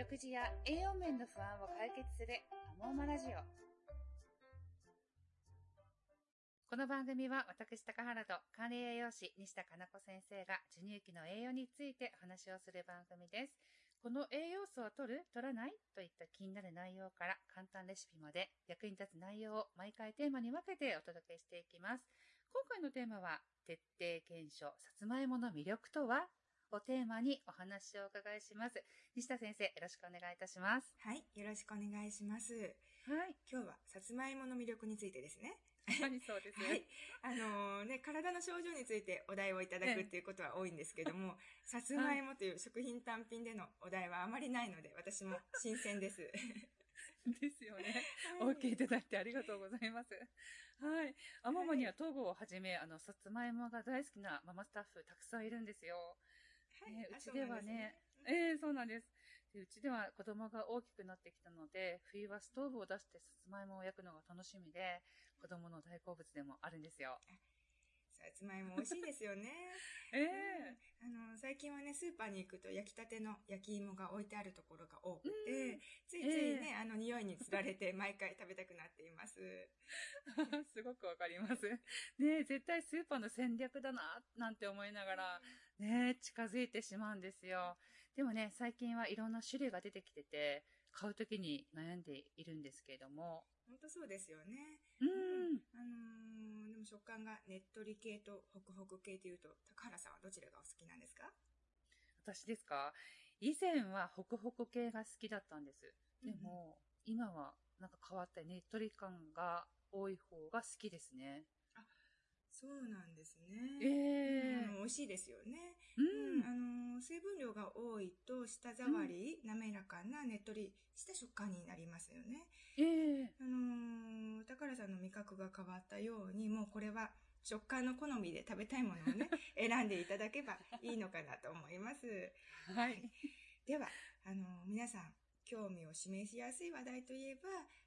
食事や栄養面の不安を解決するアモーマラジオ。この番組は私高原と管理栄養士西田かな子先生が授乳期の栄養についてお話をする番組です。この栄養素は取る取らないといった気になる内容から簡単レシピまで役に立つ内容を毎回テーマに分けてお届けしていきます。今回のテーマは徹底検証さつまいもの魅力とは？をテーマにお話をお伺いします。西田先生、よろしくお願いいたします。はい、よろしくお願いします。はい。今日はさつまいもの魅力についてですね。はい、そうですね。はい。あのー、ね、体の症状についてお題をいただくっていうことは多いんですけども、さつまいもという食品単品でのお題はあまりないので、私も新鮮です。ですよね。はい、OK いただいてありがとうございます。はい。あママには東郷をはじめ、あの、さつまいもが大好きなママスタッフたくさんいるんですよ。はい、うちではね、ええー、そうなんですで。うちでは子供が大きくなってきたので、冬はストーブを出してさつまいもを焼くのが楽しみで、子供の大好物でもあるんですよ。さつまいも美味しいですよね。え えー、あの、最近はね、スーパーに行くと焼きたての焼き芋が置いてあるところが多くて、ついついね、えー、あの匂いにつられて 毎回食べたくなっています。すごくわかります。ね絶対スーパーの戦略だな、なんて思いながら、ね近づいてしまうんですよ。でもね、最近はいろんな種類が出てきてて、買うときに悩んでいるんですけれども。本当そうですよね。うん。あのー、でも食感がねっとり系とホクホク系というと、高原さんはどちらがお好きなんですか？私ですか？以前はホクホク系が好きだったんです。でも、うん、今はなんか変わったねっとり感が多い方が好きですね。あ、そうなんですね。ええー、うん、美味しいですよね。うん。あの、水分量が多いと舌触り、うん、滑らかなねっとりした食感になりますよね。ええー、あの、高原さんの味覚が変わったように、もうこれは食感の好みで食べたいものをね、選んでいただけばいいのかなと思います。はい。では、あの、皆さん、興味を示しやすい話題といえば、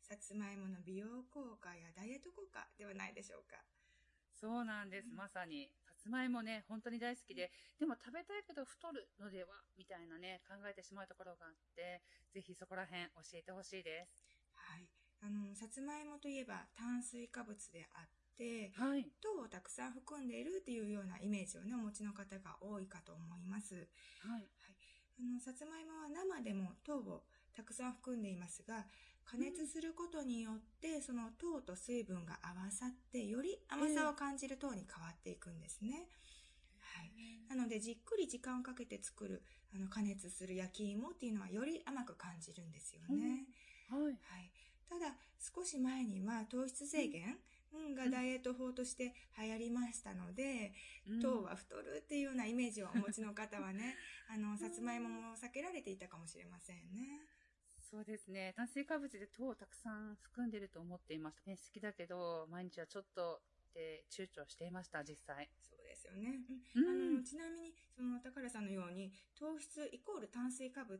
さつまいもの美容効果やダイエット効果ではないでしょうか。そうなんです。まさに。さつまいもね、本当に大好きで、でも食べたいけど太るのではみたいなね、考えてしまうところがあって、ぜひそこら辺教えてほしいです。はい。あの、さつまいもといえば炭水化物であって、はい、糖をたくさん含んでいるっていうようなイメージをね、お持ちの方が多いかと思います。はい。はい。あの、さつまいもは生でも糖をたくさん含んでいますが、加熱することによって、その糖と水分が合わさって、より甘さを感じる糖に変わっていくんですね。はい。なので、じっくり時間をかけて作る、あの、加熱する焼き芋っていうのは、より甘く感じるんですよね。はい。はい。ただ、少し前には糖質制限、がダイエット法として流行りましたので、うん、糖は太るっていうようなイメージをお持ちの方はね、あの、さつまいもも避けられていたかもしれませんね。そうですね。炭水化物で糖をたくさん含んでると思っていました。ね、好きだけど、毎日はちょっとって躊躇していました、実際。そうですよね。うん、あのちなみに、その、高原さんのように、糖質イコール炭水化物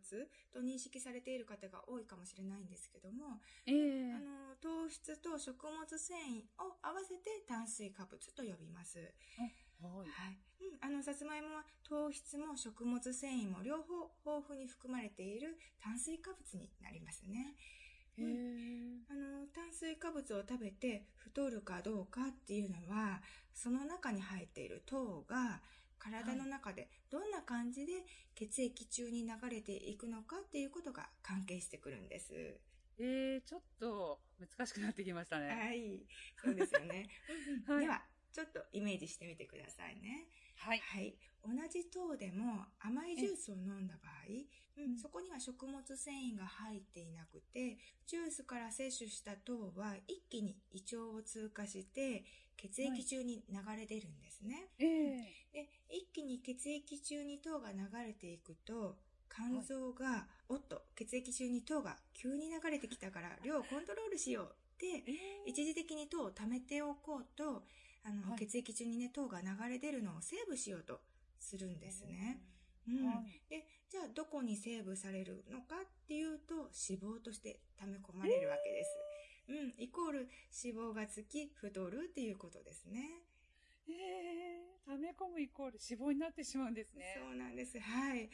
と認識されている方が多いかもしれないんですけども、えー、あの糖質と食物繊維を合わせて炭水化物と呼びます。はい。はい。うん。あの、さつまいもは糖質も食物繊維も両方豊富に含まれている炭水化物になりますね。うん、あの、炭水化物を食べて太るかどうかっていうのは、その中に入っている糖が体の中でどんな感じで血液中に流れていくのかっていうことが関係してくるんです。えー、ちょっと難しくなってきましたね。はい。そうですよね。はい、では、ちょっとイメージしてみてくださいね。はい。はい。同じ糖でも甘いジュースを飲んだ場合、うん、そこには食物繊維が入っていなくて、ジュースから摂取した糖は一気に胃腸を通過して血液中に流れ出るんですね。はい、えー、で、一気に血液中に糖が流れていくと、肝臓が、はい、おっと、血液中に糖が急に流れてきたから量をコントロールしようって、一時的に糖を貯めておこうと、あの、はい、血液中にね、糖が流れ出るのをセーブしようとするんですね。うん、はい、で、じゃあどこにセーブされるのかっていうと、脂肪として溜め込まれるわけです。うん、イコール脂肪がつき太るっていうことですね。えー、溜め込むイコール脂肪になってしまうんですね。そうなんです。はい。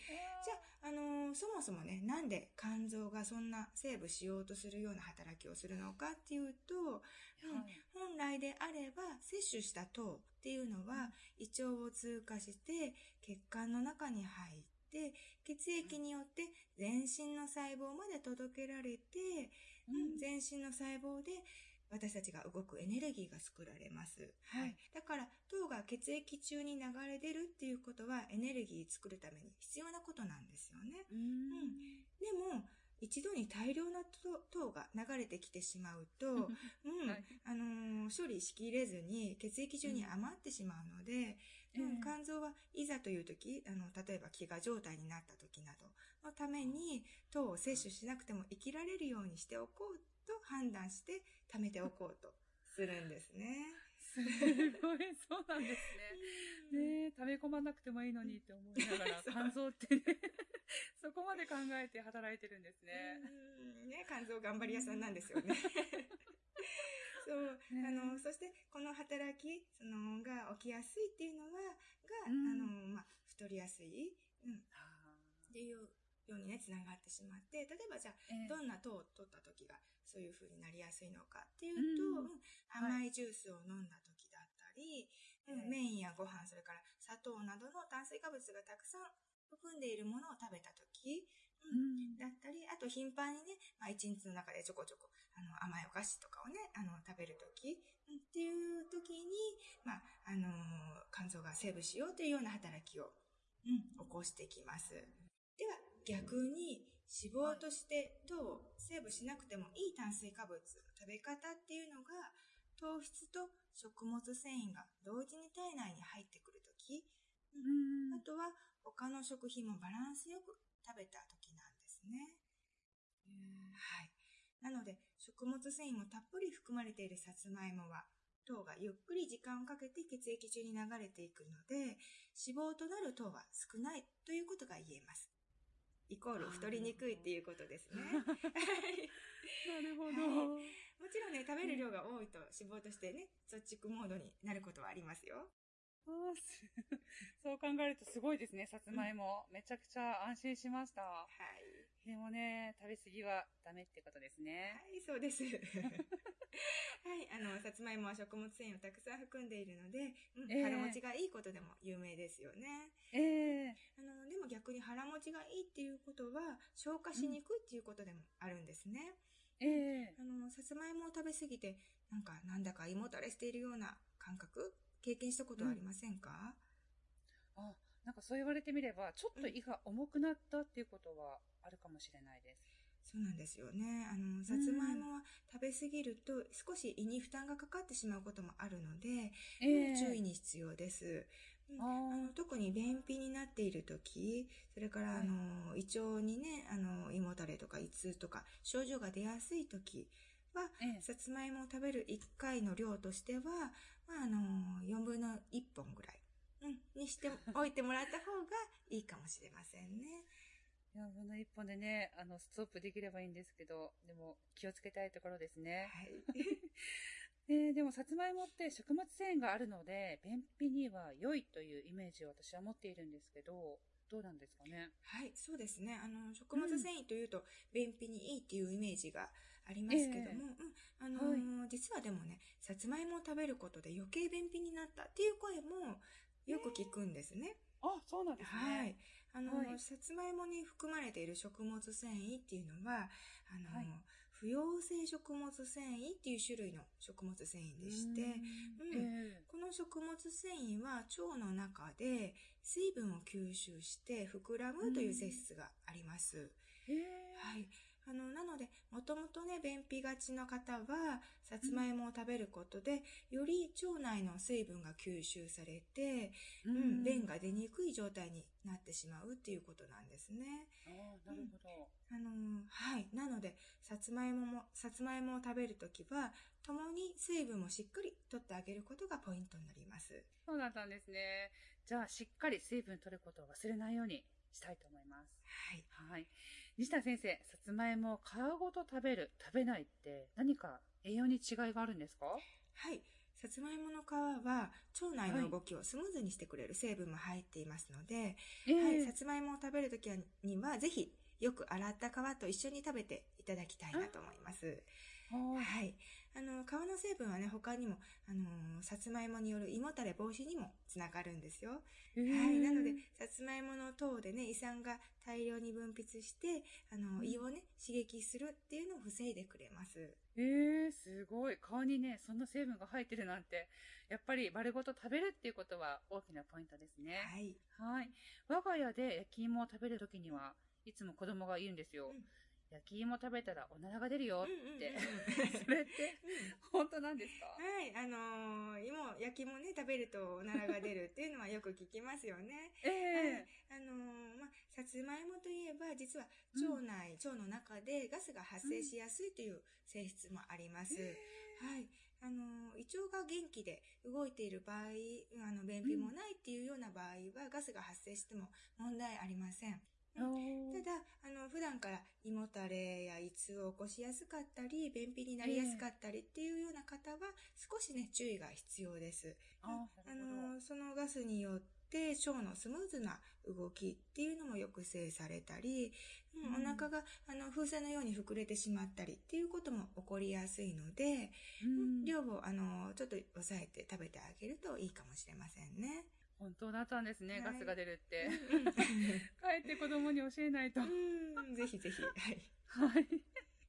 じゃあ、あのーそもそもね、なんで肝臓がそんなセーブしようとするような働きをするのかっていうと、うんはい本来であれば摂取した糖っていうのは胃腸を通過して血管の中に入って血液によって全身の細胞まで届けられて、うん、全身の細胞で私たちが動くエネルギーが作られます。はい。だから糖が血液中に流れ出るっていうことはエネルギー作るために必要なことなんですよね。うん。でも、一度に大量な糖糖が流れてきてしまうと、うん、はい。あのー処理しきれずに血液中に余ってしまうので、うん。うん。ええ。肝臓はいざという時、あの、例えば飢餓状態になった時などのために糖を摂取しなくても生きられるようにしておこうと判断して貯めておこうとするんですね。すごい、そうなんですね。ねえ、溜め込まなくてもいいのにって思いながら、肝臓ってね、そこまで考えて働いてるんですね。うん。ね、肝臓頑張り屋さんなんですよね。そう、ね。あの、そして、この働き、その、が起きやすいっていうのは、が、うん。あの、まあ、太りやすい、うん、っあていうようにね、つながってしまって、例えばじゃあ、ーええどんな糖を取った時が、そういう風になりやすいのかっていうと、うんうん甘いジュースを飲んだ時だったり、うんええ麺やご飯、それから砂糖などの炭水化物がたくさん含んでいるものを食べた時、ううんん。だったり、あと頻繁にね、まあ一日の中でちょこちょこ、あの、甘いお菓子とかをね、あの、食べるとき、うんっていう時に、まあ、あのー肝臓がセーブしようというような働きを、うん、起こしてきます。逆に、脂肪として糖をセーブしなくてもいい炭水化物、食べ方っていうのが、糖質と食物繊維が同時に体内に入ってくるとき、うんあとは他の食品もバランスよく食べた時なんですね。はい。なので、食物繊維もたっぷり含まれているさつまいもは、糖がゆっくり時間をかけて血液中に流れていくので、脂肪となる糖は少ないということが言えます。イコール太りにくいっていうことですね。はいなるほど。もちろんね、食べる量が多いと脂肪としてね、貯蓄モードになることはありますよ。そう考えるとすごいですね、さつまいも。めちゃくちゃ安心しました。はい。でもね、食べ過ぎはダメってことですね。はい、そうです。はい、あの、さつまいもは食物繊維をたくさん含んでいるので、うんええ腹持ちがいいことでも有名ですよね。ええあの、でも逆に腹持ちがいいっていうことは、消化しにくいっていうことでもあるんですね。ええあの、さつまいもを食べ過ぎて、なんか、なんだか胃もたれしているような感覚、経験したことはありませんか、あ、なんかそう言われてみれば、ちょっと胃が重くなったっていうことはあるかもしれないです。そうなんですよね。あの、さつまいもは食べ過ぎると少し胃に負担がかかってしまうこともあるので、え注意に必要です。うん。あの特に便秘になっている時、それから、はい。あの、胃腸にね、あの、胃もたれとか胃痛とか症状が出やすい時は、ええ。さつまいもを食べる1回の量としては、まあ、あの、4分の1本ぐらい、うん、にしておいてもらった方がいいかもしれませんね。4分の1本でね、あの、ストップできればいいんですけど、でも気をつけたいところですね。はい。ででも、さつまいもって食物繊維があるので、便秘には良いというイメージを私は持っているんですけど、どうなんですかね？はい、そうですね。あの、食物繊維というと、便秘にいいっていうイメージがありますけども、うん、あのー実はでもね、さつまいもを食べることで余計便秘になったっていう声もよく聞くんですね。あ、そうなんですね。はい。あのーはいさつまいもに含まれている食物繊維っていうのは、あのーはい不溶性食物繊維っていう種類の食物繊維でして、うんうんえこの食物繊維は腸の中で水分を吸収して膨らむという性質があります。ええはい。あの、なので、もともとね、便秘がちの方は、さつまいもを食べることで、より腸内の水分が吸収されて、うん、便が出にくい状態になってしまうっていうことなんですね。あーなるほど。あのーはい。なので、さつまいもも、さつまいもを食べるときは、共に水分をしっかり取ってあげることがポイントになります。そうだったんですね。じゃあ、しっかり水分取ることを忘れないようにしたいと思います。はい。はい。西田先生、さつまいもを皮ごと食べる、食べないって何か栄養に違いがあるんですか？はい。さつまいもの皮は腸内の動きをスムーズにしてくれる成分も入っていますので、えーはい、さつまいもを食べるときにはぜひよく洗った皮と一緒に食べていただきたいなと思います。はいはい。あの、皮の成分はね、他にも、あのさつまいもによる胃もたれ防止にもつながるんですよ。えーはい。なので、さつまいもの糖でね、胃酸が大量に分泌して、あの、うん胃をね、刺激するっていうのを防いでくれます。えー、すごい。皮にね、そんな成分が入ってるなんて、やっぱり丸ごと食べるっていうことは大きなポイントですね。はい。はい。我が家で焼き芋を食べるときには、いつも子供が言うんですよ。うん焼き芋食べたらおならが出るよって。うんうんうんそれって、本当なんですか？はい。あのー、芋、焼き芋ね、食べるとおならが出るっていうのはよく聞きますよね。ええあのーまあ、さつまいもといえば、実は腸内、腸の中でガスが発生しやすいという性質もあります。はい。あのー、胃腸が元気で動いている場合、あの、便秘もないっていうような場合は、ガスが発生しても問題ありません。ただ、あの、普段から胃もたれや胃痛を起こしやすかったり、便秘になりやすかったりっていうような方は、少しね、注意が必要です。あの、そのガスによって腸のスムーズな動きっていうのも抑制されたり、うんうんお腹があの風船のように膨れてしまったりっていうことも起こりやすいので、うん。量をあのちょっと抑えて食べてあげるといいかもしれませんね。本当だったんですね、はいガスが出るって。う ん帰って子供に教えないと。うんぜひぜひ。はい。はい。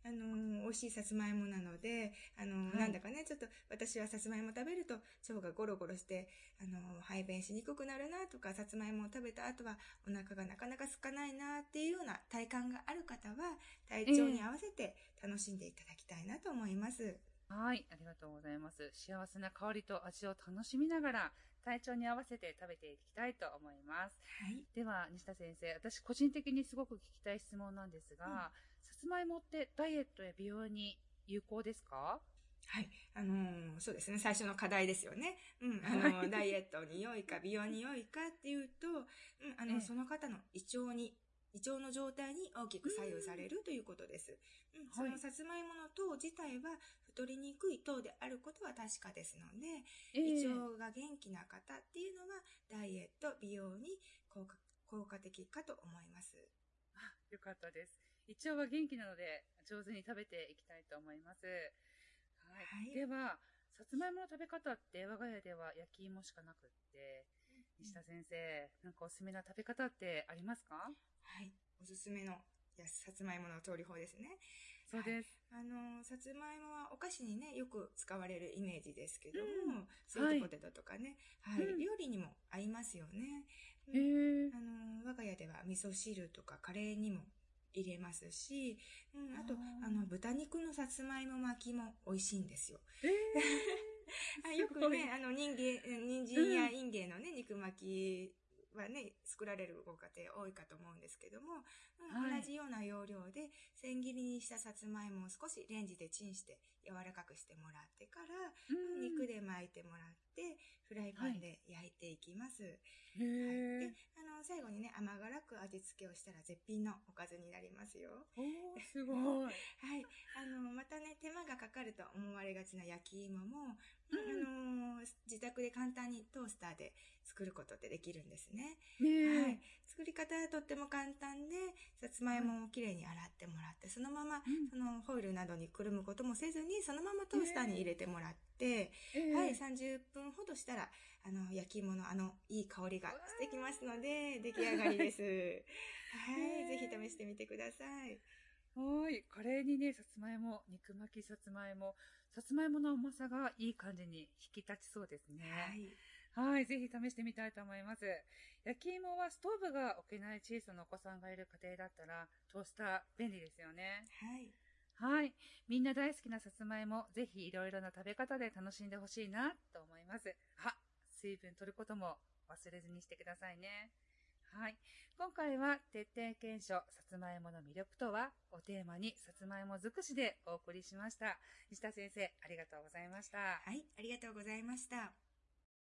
あの美味しいさつまいもなので、あのはいなんだかね、ちょっと私はさつまいも食べると腸がゴロゴロして、あの排便しにくくなるなとか、さつまいもを食べた後はお腹がなかなか空かないなっていうような体感がある方は、体調に合わせて楽しんでいただきたいなと思います。はい、ありがとうございます。幸せな香りと味を楽しみながら、体調に合わせて食べていきたいと思います。はい。では、西田先生、私個人的にすごく聞きたい質問なんですが、さつまいもってダイエットや美容に有効ですか？はい。あのーそうですね。最初の課題ですよね。うん。あのーはいダイエットに良いか、美容に良いかっていうと、うん、あの、ええその方の胃腸に、胃腸の状態に大きく左右されるということです。うん、そはいのさつまいもの糖自体は太りにくい糖であることは確かですので、え胃え腸が元気な方っていうのは、ダイエット、美容に効果効果的かと思います。あよかったです。胃腸は元気なので、上手に食べていきたいと思います。はい。はいでは、さつまいもの食べ方って我が家では焼き芋しかなくって、西田先生、なんかおすすめな食べ方ってありますか？はい。おすすめのやさつまいもの調理法ですね。そうです。あの、さつまいもはお菓子にね、よく使われるイメージですけども、うん。スイートポテトとかね、はい、うん。料理にも合いますよね。へえ。あの、我が家では味噌汁とかカレーにも入れますし、うん、あと、あの、豚肉のさつまいも巻きも美味しいんですよ。え あよくね、あの、人参、人参やインゲンのね、肉巻きはね、作られるご家庭多いかと思うんですけども、うんはい同じような要領で、千切りにしたさつまいもを少しレンジでチンして柔らかくしてもらってから、うん肉で巻いてもらって、フライパンで焼いていきます。へはい、えで。、あの、最後にね、甘辛く味付けをしたら絶品のおかずになりますよ。おー、すごい。はい。あの、またね、手間がかかると思われがちな焼き芋も、うんあの、自宅で簡単にトースターで作ることってできるんですね。ねはい。作り方はとっても簡さつまいもをきれいに洗ってもらって、そのまま、うんそのホイルなどにくるむこともせずに、そのままトースターに入れてもらって、えはい、30分ほどしたら、あの、焼き芋のあの、いい香りがしてきますので、出来上がりです。はい、ぜひ試してみてください。はい。カレーにね、さつまいも、肉巻きさつまいも、さつまいもの甘さがいい感じに引き立ちそうですね。はい。はい。ぜひ試してみたいと思います。焼き芋はストーブが置けない小さなお子さんがいる家庭だったら、トースター便利ですよね。はい。はい。みんな大好きなさつまいも、ぜひいろいろな食べ方で楽しんでほしいなと思います。あ、水分取ることも忘れずにしてくださいね。はい。今回は徹底検証、さつまいもの魅力とはをテーマにさつまいも尽くしでお送りしました。西田先生、ありがとうございました。はい、ありがとうございました。